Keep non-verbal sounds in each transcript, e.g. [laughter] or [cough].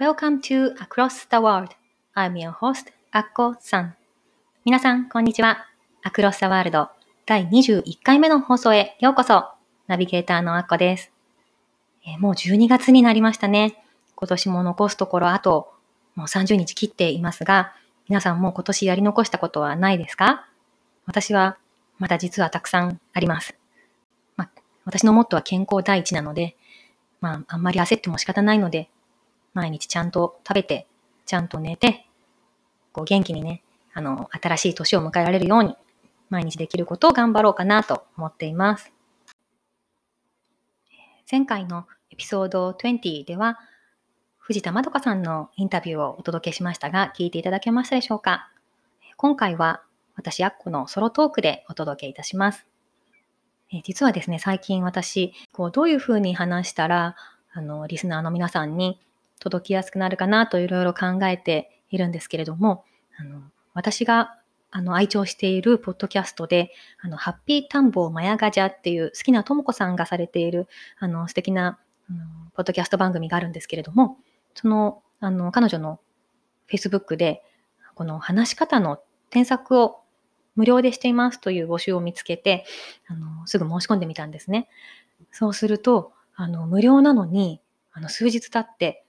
Welcome to Across the World. I'm your host, アッコさん。皆さん、こんにちは。Across the World 第21回目の放送へようこそ。ナビゲーターのアッコです。えー、もう12月になりましたね。今年も残すところあともう30日切っていますが、皆さんもう今年やり残したことはないですか？私はまだ実はたくさんあります。まあ、私のモットーは健康第一なので、まあ、あんまり焦っても仕方ないので、毎日ちゃんと食べて、ちゃんと寝て、こう元気にね、あの、新しい年を迎えられるように、毎日できることを頑張ろうかなと思っています。前回のエピソード20では、藤田まどかさんのインタビューをお届けしましたが、聞いていただけましたでしょうか今回は私、アッコのソロトークでお届けいたします。え実はですね、最近私、こうどういうふうに話したら、あの、リスナーの皆さんに届きやすくなるかなといろいろ考えているんですけれども、あの私があの愛聴しているポッドキャストで、あのハッピータンボーマヤガジャっていう好きなともこさんがされているあの素敵な、うん、ポッドキャスト番組があるんですけれども、その、あの、彼女の Facebook で、この話し方の添削を無料でしていますという募集を見つけて、あの、すぐ申し込んでみたんですね。そうすると、あの、無料なのに、あの、数日経って、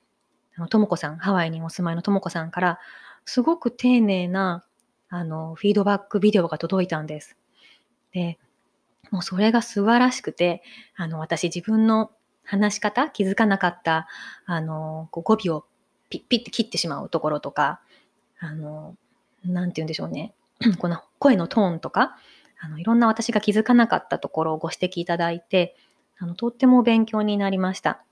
あの、ともこさん、ハワイにお住まいのともこさんから、すごく丁寧な、あの、フィードバックビデオが届いたんです。で、もうそれが素晴らしくて、あの、私自分の話し方、気づかなかった、あの、こう語尾をピッピッて切ってしまうところとか、あの、なんて言うんでしょうね。[clears throat] この声のトーンとか、あの、いろんな私が気づかなかったところをご指摘いただいて、あの、とっても勉強になりました。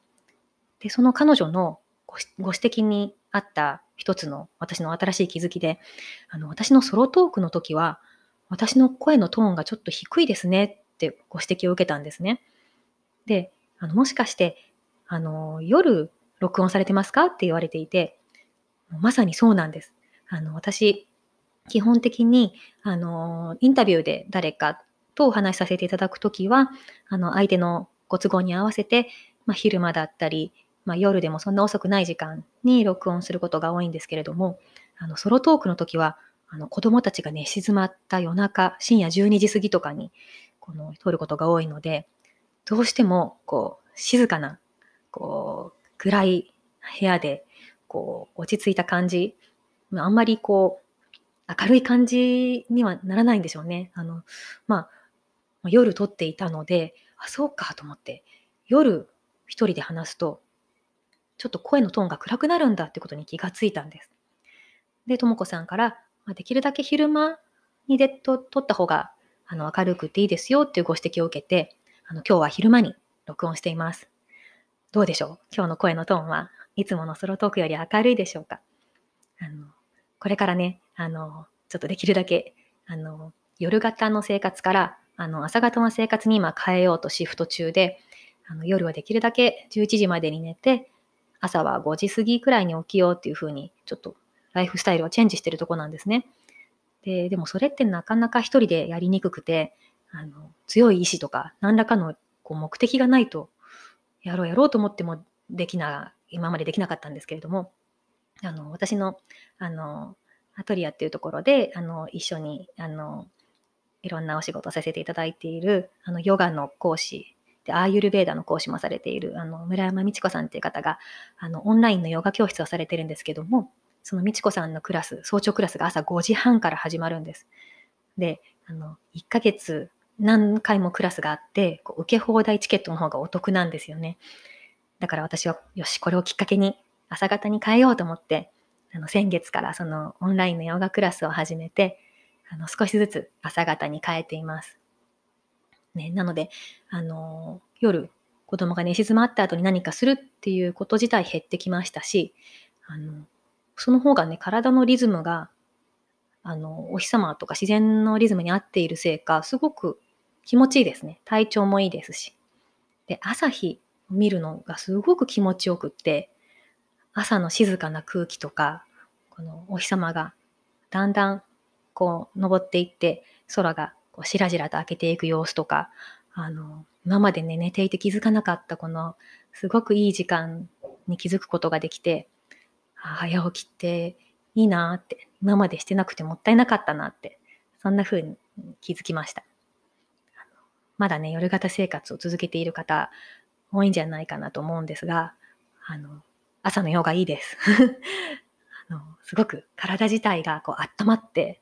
で、その彼女のご指摘にあった一つの私の新しい気づきで、あの、私のソロトークの時は、私の声のトーンがちょっと低いですねってご指摘を受けたんですね。で、あの、もしかして、あの、夜録音されてますか？って言われていて、まさにそうなんです。あの、私、基本的に、あの、インタビューで誰かとお話しさせていただくときは、あの、相手のご都合に合わせて、まあ、昼間だったり、まあ、夜でもそんな遅くない時間に録音することが多いんですけれども、あの、ソロトークの時は、あの、子供たちが寝静まった夜中、深夜12時過ぎとかに、この、撮ることが多いので、どうしても、こう、静かな、こう、暗い部屋で、こう、落ち着いた感じ、あんまりこう、明るい感じにはならないんでしょうね。あの、まあ、夜撮っていたので、あ、そうかと思って、夜一人で話すと、ちょっと声のトーンが暗くなるんだってことに気がついたんです。で、ともこさんから、まあ、できるだけ昼間にでと撮った方があの明るくていいですよっていうご指摘を受けて、あの今日は昼間に録音しています。どうでしょう？今日の声のトーンはいつものソロトークより明るいでしょうか？あの、これからね、あの、ちょっとできるだけ、あの、夜型の生活から、あの、朝型の生活に今変えようとシフト中で、あの夜はできるだけ11時までに寝て、朝は5時過ぎくらいに起きようっていうふうに、ちょっとライフスタイルをチェンジしてるとこなんですね。で、でもそれってなかなか一人でやりにくくて、あの強い意志とか何らかのこう目的がないとやろうやろうと思ってもできな、今までできなかったんですけれども、あの、私の、あの、アトリアっていうところで、あの、一緒に、あの、いろんなお仕事させていただいている、あの、ヨガの講師で、アーユルベーダの講師もされている、あの、村山美智子さんっていう方が、あの、オンラインのヨガ教室をされてるんですけども、その美智子さんのクラス、早朝クラスが朝5時半から始まるんです。で、あの、1ヶ月何回もクラスがあって、こう受け放題チケットの方がお得なんですよね。だから私は、よし、これをきっかけに朝方に変えようと思って、あの先月からそのオンラインのヨガクラスを始めて、あの少しずつ朝方に変えています。ね、なので、あの夜、子供が寝静まった後に何かするっていうこと自体減ってきましたし、あの、その方がね、体のリズムが、あの、お日様とか自然のリズムに合っているせいか、すごく気持ちいいですね。体調もいいですし。で、朝日を見るのがすごく気持ちよくって、朝の静かな空気とか、このお日様がだんだんこう登っていって、空がこうしらじらと開けていく様子とか、あの、今までね、寝ていて気づかなかったこのすごくいい時間に気づくことができて、早起きっていいなって、今までしてなくてもったいなかったなって、そんな風に気づきました。まだね、夜型生活を続けている方、多いんじゃないかなと思うんですが、あの、朝のヨガいいです。[laughs] あの、すごく体自体がこう温まって、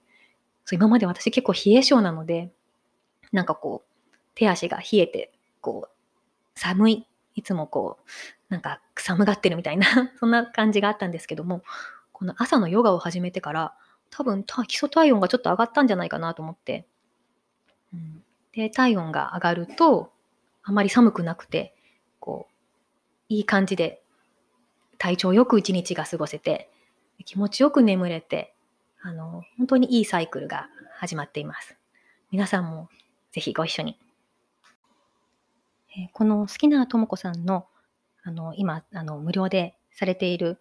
そう今まで私結構冷え性なので、なんかこう、手足が冷えて、こう、寒い、いつもこう、なんか寒がってるみたいな [laughs] そんな感じがあったんですけども、この朝のヨガを始めてから、多分基礎体温がちょっと上がったんじゃないかなと思って、うん、で、体温が上がると、あまり寒くなくて、こう、いい感じで、体調よく一日が過ごせて、気持ちよく眠れて、あの、本当にいいサイクルが始まっています。皆さんもぜひご一緒に。えこの好きなともこさんの、あの、今、あの、無料でされている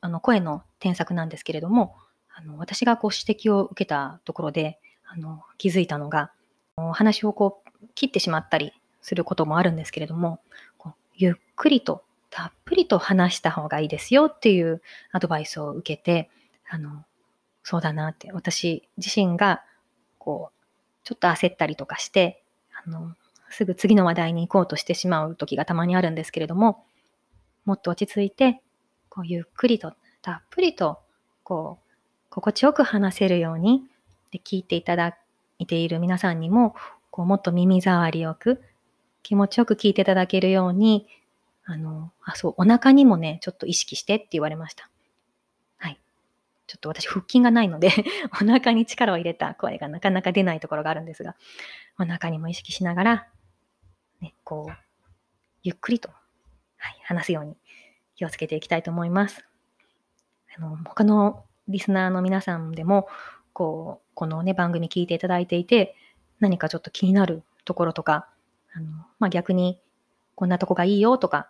あの声の添削なんですけれども、あの私がご指摘を受けたところであの気づいたのが、お話をこう切ってしまったりすることもあるんですけれども、こうゆっくりとたっぷりと話した方がいいですよっていうアドバイスを受けて、あの、そうだなって、私自身がこう、ちょっと焦ったりとかして、あの、すぐ次の話題に行こうとしてしまう時がたまにあるんですけれども、もっと落ち着いて、こうゆっくりと、たっぷりと、こう、心地よく話せるように、で聞いていただいている皆さんにも、こうもっと耳障りよく、気持ちよく聞いていただけるように、あの、あ、そう、お腹にもね、ちょっと意識してって言われました。ちょっと私、腹筋がないので [laughs] お腹に力を入れた声がなかなか出ないところがあるんですが、お腹にも意識しながら、ね、こう、ゆっくりと、はい、話すように気をつけていきたいと思います。あの、他のリスナーの皆さんでも、こう、このね、番組聞いていただいていて、何かちょっと気になるところとか、あの、まあ、逆に、こんなとこがいいよとか、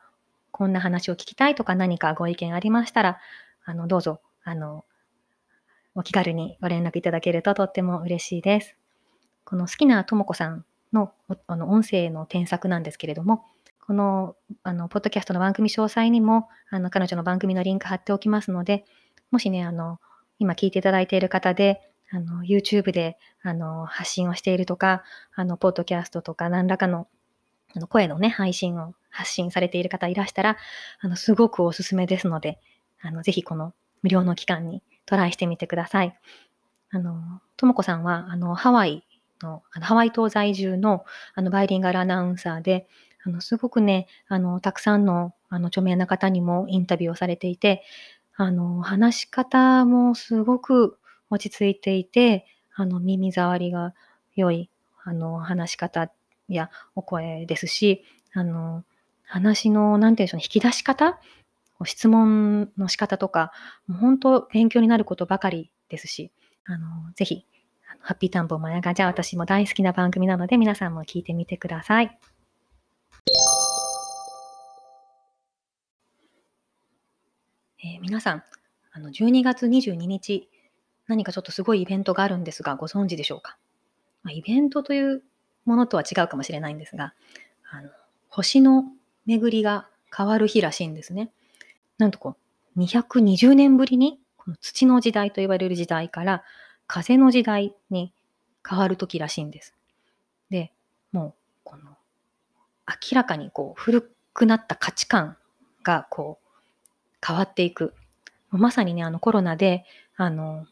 こんな話を聞きたいとか何かご意見ありましたら、あの、どうぞ、あの、お気軽にご連絡いただけるととっても嬉しいです。この好きなともこさんのあの音声の添削なんですけれども、この、あの、ポッドキャストの番組詳細にも、あの、彼女の番組のリンク貼っておきますので、もしね、あの、今聞いていただいている方で、あの、YouTube で、あの、発信をしているとか、あの、ポッドキャストとか、何らかの、あの、声のね、配信を発信されている方いらしたら、あの、すごくおすすめですので、あの、ぜひこの無料の期間にトライしてみてください。あの、ともこさんは、あの、ハワイの、あのハワイ島在住の、あの、バイリンガルアナウンサーで、あの、すごくね、あの、たくさんの、あの、著名な方にもインタビューをされていて、あの、話し方もすごく落ち着いていて、あの、耳障りが良い、あの、話し方やお声ですし、あの、話の、なんていうんでしょう、引き出し方質問の仕方とか、もう本当勉強になることばかりですし、あの、ぜひ、ハッピータンポマヤガじゃあ私も大好きな番組なので皆さんも聞いてみてください。えー、皆さん、あの12月22日、何かちょっとすごいイベントがあるんですが、ご存知でしょうか？まあ、イベントというものとは違うかもしれないんですが、あの星の巡りが変わる日らしいんですね。なんとこう、220年ぶりに、この土の時代と言われる時代から、風の時代に変わる時らしいんです。で、もう、この、明らかにこう、古くなった価値観がこう、変わっていく。まさにね、あのコロナで、あの、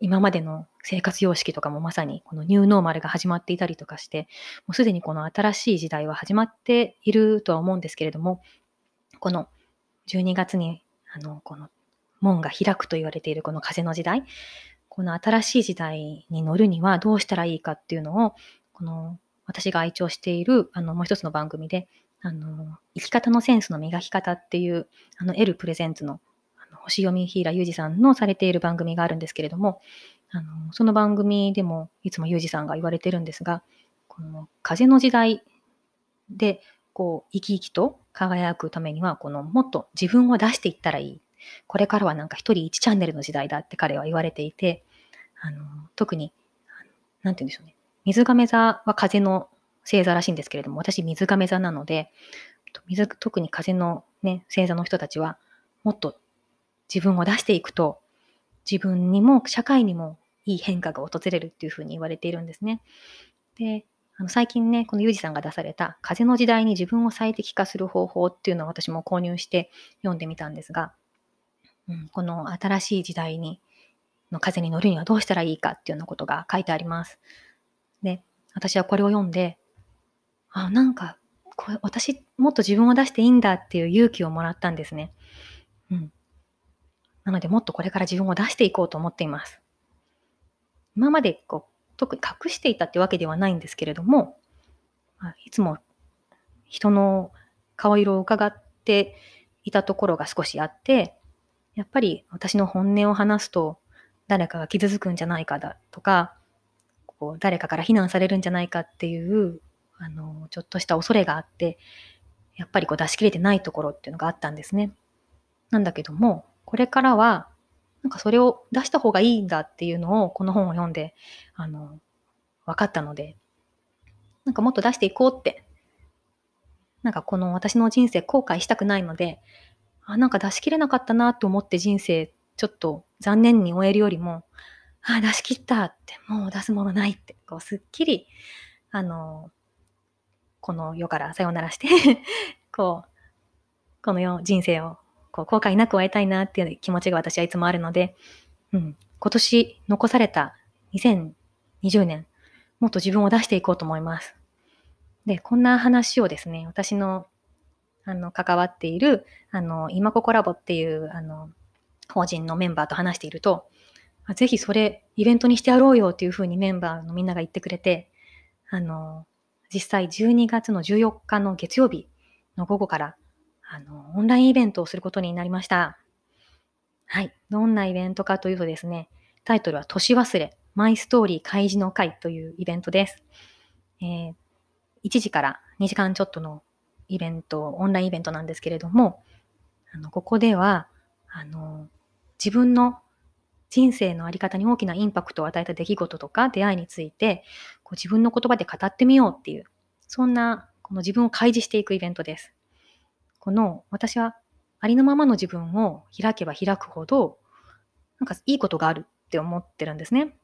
今までの生活様式とかもまさにこのニューノーマルが始まっていたりとかして、もうすでにこの新しい時代は始まっているとは思うんですけれども、この12月に、あの、この門が開くと言われているこの風の時代、この新しい時代に乗るにはどうしたらいいかっていうのを、この私が愛聴しているあのもう一つの番組であの、生き方のセンスの磨き方っていう、あの、L プレゼンツのあの星読み平裕二さんのされている番組があるんですけれども、あのその番組でもいつも裕二さんが言われてるんですが、この風の時代でこう生き生きと輝くためには、このもっと自分を出していったらいい。これからはなんか一人一チャンネルの時代だって彼は言われていて、あの特に、なんて言うんでしょうね。水亀座は風の星座らしいんですけれども、私水亀座なので、水特に風のね、星座の人たちは、もっと自分を出していくと、自分にも社会にもいい変化が訪れるっていうふうに言われているんですね。で、あの最近ね、このユージさんが出された風の時代に自分を最適化する方法っていうのを私も購入して読んでみたんですが、うん、この新しい時代にの風に乗るにはどうしたらいいかっていうようなことが書いてあります。で、私はこれを読んで、あ、なんか、これ私もっと自分を出していいんだっていう勇気をもらったんですね。うん。なので、もっとこれから自分を出していこうと思っています。今までこう特に隠していたってわけではないんですけれども、いつも人の顔色を伺っていたところが少しあって、やっぱり私の本音を話すと誰かが傷つくんじゃないかだとか、こう誰かから非難されるんじゃないかっていうあのちょっとした恐れがあって、やっぱりこう出し切れてないところっていうのがあったんですね。なんだけども、これからはなんかそれを出した方がいいんだっていうのをこの本を読んで、あの、分かったので、なんかもっと出していこうって、なんかこの私の人生後悔したくないので、あ、なんか出し切れなかったなと思って人生ちょっと残念に終えるよりも、あ、出し切ったって、もう出すものないって、こうすっきり、あの、この世からさよならして [laughs] こう、この世、人生をこう後悔なく終えたいなっていう気持ちが私はいつもあるので、うん、今年残された2020年、もっと自分を出していこうと思います。で、こんな話をですね、私のあの関わっている、あの、今ここラボっていう、あの、法人のメンバーと話していると、ぜひそれイベントにしてやろうよっていうふうにメンバーのみんなが言ってくれて、あの、実際12月の14日の月曜日の午後からあの、オンラインイベントをすることになりました。はい。どんなイベントかというとですね、タイトルは年忘れ、マイストーリー開示の会というイベントです。えー、1時から2時間ちょっとのイベント、オンラインイベントなんですけれども、あのここでは、あの、自分の人生のあり方に大きなインパクトを与えた出来事とか出会いについて、こう自分の言葉で語ってみようっていう、そんなこの自分を開示していくイベントです。この私はありのままの自分を開けば開くほど、なんかいいことがあるって思ってるんですね。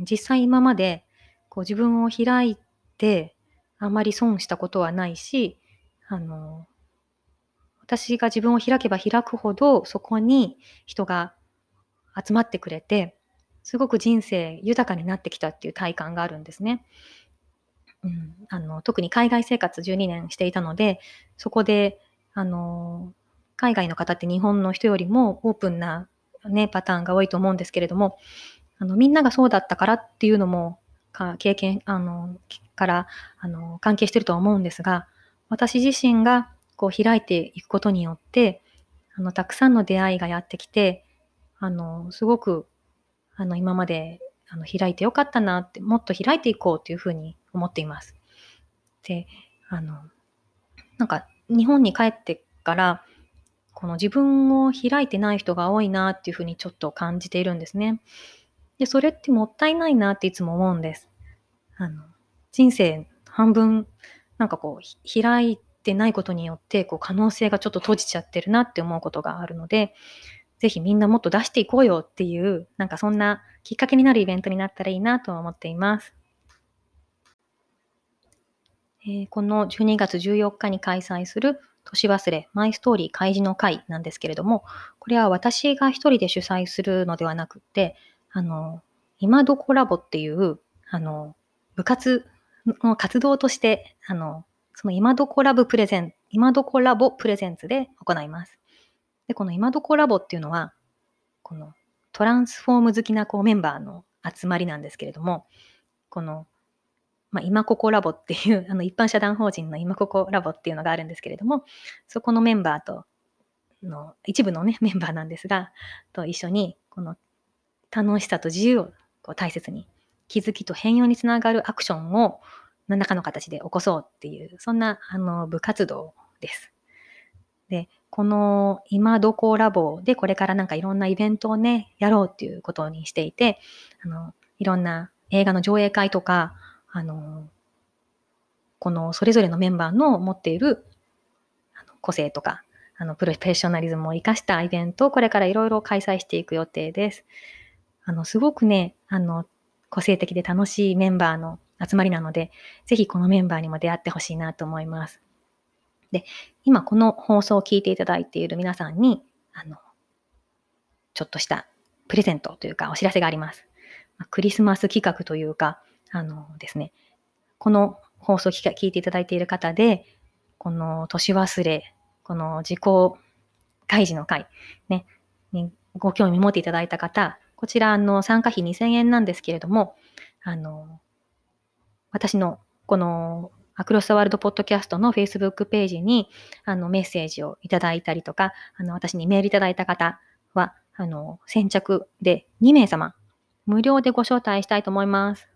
実際今までこう自分を開いてあまり損したことはないし、あの、私が自分を開けば開くほどそこに人が集まってくれて、すごく人生豊かになってきたっていう体感があるんですね。うん、あの特に海外生活12年していたので、そこであの、海外の方って日本の人よりもオープンな、ね、パターンが多いと思うんですけれども、あのみんながそうだったからっていうのもか経験あのからあの関係してるとは思うんですが私自身がこう開いていくことによってあのたくさんの出会いがやってきてあのすごくあの今まであの開いてよかったなってもっと開いていこうというふうに思っています。であのなんか日本に帰ってから、この自分を開いてない人が多いなっていうふうにちょっと感じているんですね。で、それってもったいないなっていつも思うんです。あの、人生半分、なんかこう、開いてないことによって、こう、可能性がちょっと閉じちゃってるなって思うことがあるので、ぜひみんなもっと出していこうよっていう、なんかそんなきっかけになるイベントになったらいいなと思っています。えー、この12月14日に開催する年忘れマイストーリー開示の会なんですけれども、これは私が一人で主催するのではなくて、あの、今どこラボっていう、あの、部活の活動として、あの、その今どこラブプレゼン、今どこラボプレゼンツで行います。で、この今どこラボっていうのは、このトランスフォーム好きなこうメンバーの集まりなんですけれども、このまあ、今ここラボっていう、[laughs] あの一般社団法人の今ここラボっていうのがあるんですけれども、そこのメンバーとの一部のね、[laughs] メンバーなんですが、と一緒に、この楽しさと自由をこう大切に、気づきと変容につながるアクションを何らかの形で起こそうっていう、そんなあの部活動です。で、この今どこラボでこれからなんかいろんなイベントをね、やろうっていうことにしていて、あの、いろんな映画の上映会とか、あの、このそれぞれのメンバーの持っている個性とか、あの、プロフェッショナリズムを活かしたイベントをこれからいろいろ開催していく予定です。あの、すごくね、あの、個性的で楽しいメンバーの集まりなので、ぜひこのメンバーにも出会ってほしいなと思います。で、今この放送を聞いていただいている皆さんに、あの、ちょっとしたプレゼントというかお知らせがあります。クリスマス企画というか、あのですね、この放送を聞いていただいている方で、この年忘れ、この自己開示の会、ね、にご興味持っていただいた方、こちらの参加費2000円なんですけれども、あの、私のこのアクロスワールドポッドキャストの Facebook ページにあのメッセージをいただいたりとか、あの私にメールいただいた方は、あの先着で2名様、無料でご招待したいと思います。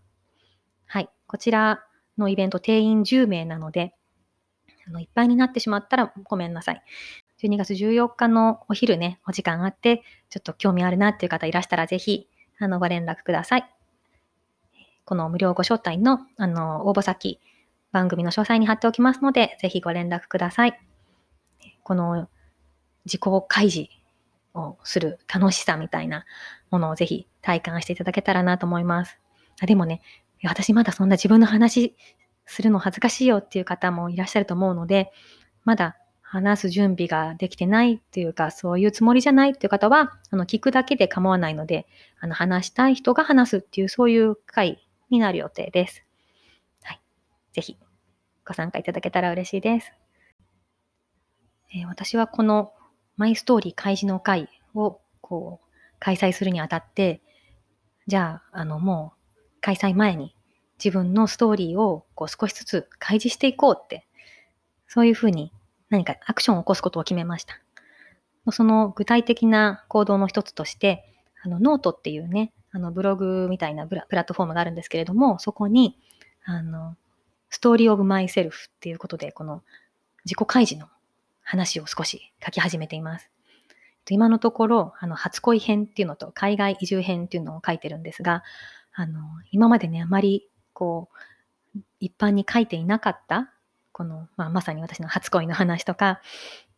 こちらのイベント定員10名なので、あのいっぱいになってしまったらごめんなさい。12月14日のお昼ね、お時間あって、ちょっと興味あるなっていう方いらしたらぜひ、あの、ご連絡ください。この無料ご招待の、あの、応募先、番組の詳細に貼っておきますので、ぜひご連絡ください。この自己開示をする楽しさみたいなものをぜひ体感していただけたらなと思います。あでもね、私まだそんな自分の話するの恥ずかしいよっていう方もいらっしゃると思うので、まだ話す準備ができてないっていうか、そういうつもりじゃないっていう方は、あの、聞くだけで構わないので、あの、話したい人が話すっていう、そういう回になる予定です。はい。ぜひ、ご参加いただけたら嬉しいです。えー、私はこのマイストーリー開示の会を、こう、開催するにあたって、じゃあ、あの、もう、開催前に自分のストーリーをこう少しずつ開示していこうって、そういうふうに何かアクションを起こすことを決めました。その具体的な行動の一つとして、あのノートっていうね、あのブログみたいなプラットフォームがあるんですけれども、そこに、あの、 Story of Myself っていうことで、この自己開示の話を少し書き始めています。今のところ、あの、初恋編っていうのと海外移住編っていうのを書いてるんですが、あの、今までね、あまりこう、一般に書いていなかった、この、まあ、まさに私の初恋の話とか、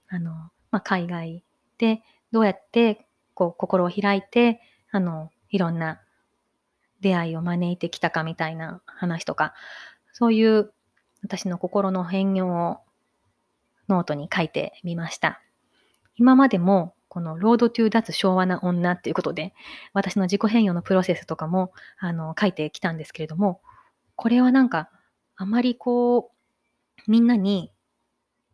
あの、まあ、海外でどうやって、こう、心を開いて、あの、いろんな出会いを招いてきたかみたいな話とか、そういう私の心の変容をノートに書いてみました。今までもこの Road to 脱昭和な女っていうことで、私の自己変容のプロセスとかもあの書いてきたんですけれども、これはなんか、あまりこう、みんなに、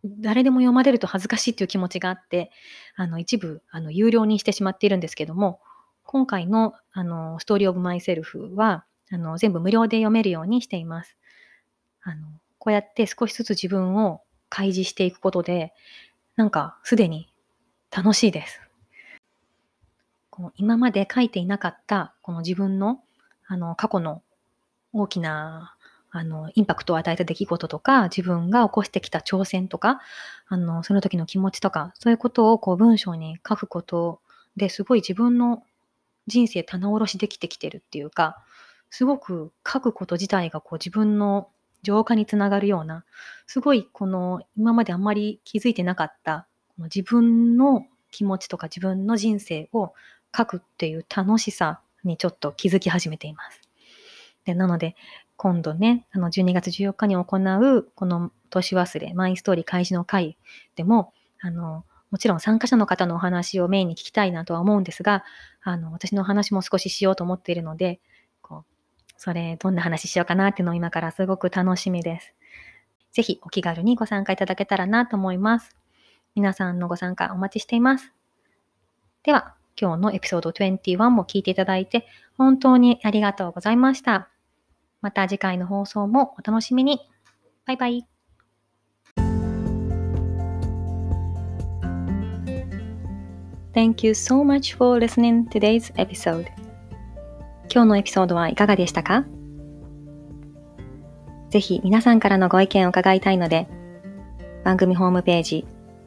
誰でも読まれると恥ずかしいっていう気持ちがあって、あの、一部、あの、有料にしてしまっているんですけども、今回の、あの、ストーリーオブマイセルフは、あの、全部無料で読めるようにしています。あの、こうやって少しずつ自分を開示していくことで、なんか、すでに楽しいです。この今まで書いていなかった、この自分の、あの、過去の大きなあの、インパクトを与えた出来事とか、自分が起こしてきた挑戦とか、あの、その時の気持ちとか、そういうことをこう文章に書くことですごい自分の人生棚卸しできてきてるっていうか、すごく書くこと自体がこう自分の浄化につながるような、すごいこの今まであんまり気づいてなかった自分の気持ちとか自分の人生を書くっていう楽しさにちょっと気づき始めています。でなので、今度ね、あの12月14日に行う、この年忘れ、マイストーリー開示の会でも、あの、もちろん参加者の方のお話をメインに聞きたいなとは思うんですが、あの、私の話も少ししようと思っているので、こう、それ、どんな話しようかなっていうのを今からすごく楽しみです。ぜひお気軽にご参加いただけたらなと思います。皆さんのご参加お待ちしています。では、今日のエピソード21も聞いていただいて、本当にありがとうございました。また次回の放送もお楽しみに。バイバイ。Thank you so much for listening today's episode. 今日のエピソードはいかがでしたか？ぜひ皆さんからのご意見を伺いたいので、番組ホームページ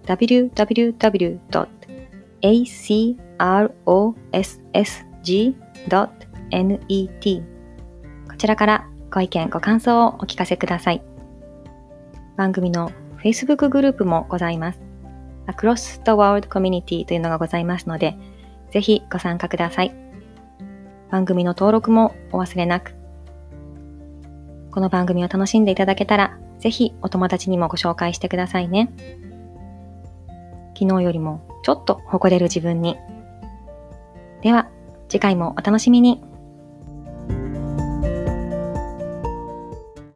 www.acrossg.net こちらからご意見、ご感想をお聞かせください。番組の Facebook グループもございます。Across the World Community というのがございますので、ぜひご参加ください。番組の登録もお忘れなく。この番組を楽しんでいただけたら、ぜひお友達にもご紹介してくださいね。昨日よりもちょっと誇れる自分に。では、次回もお楽しみに。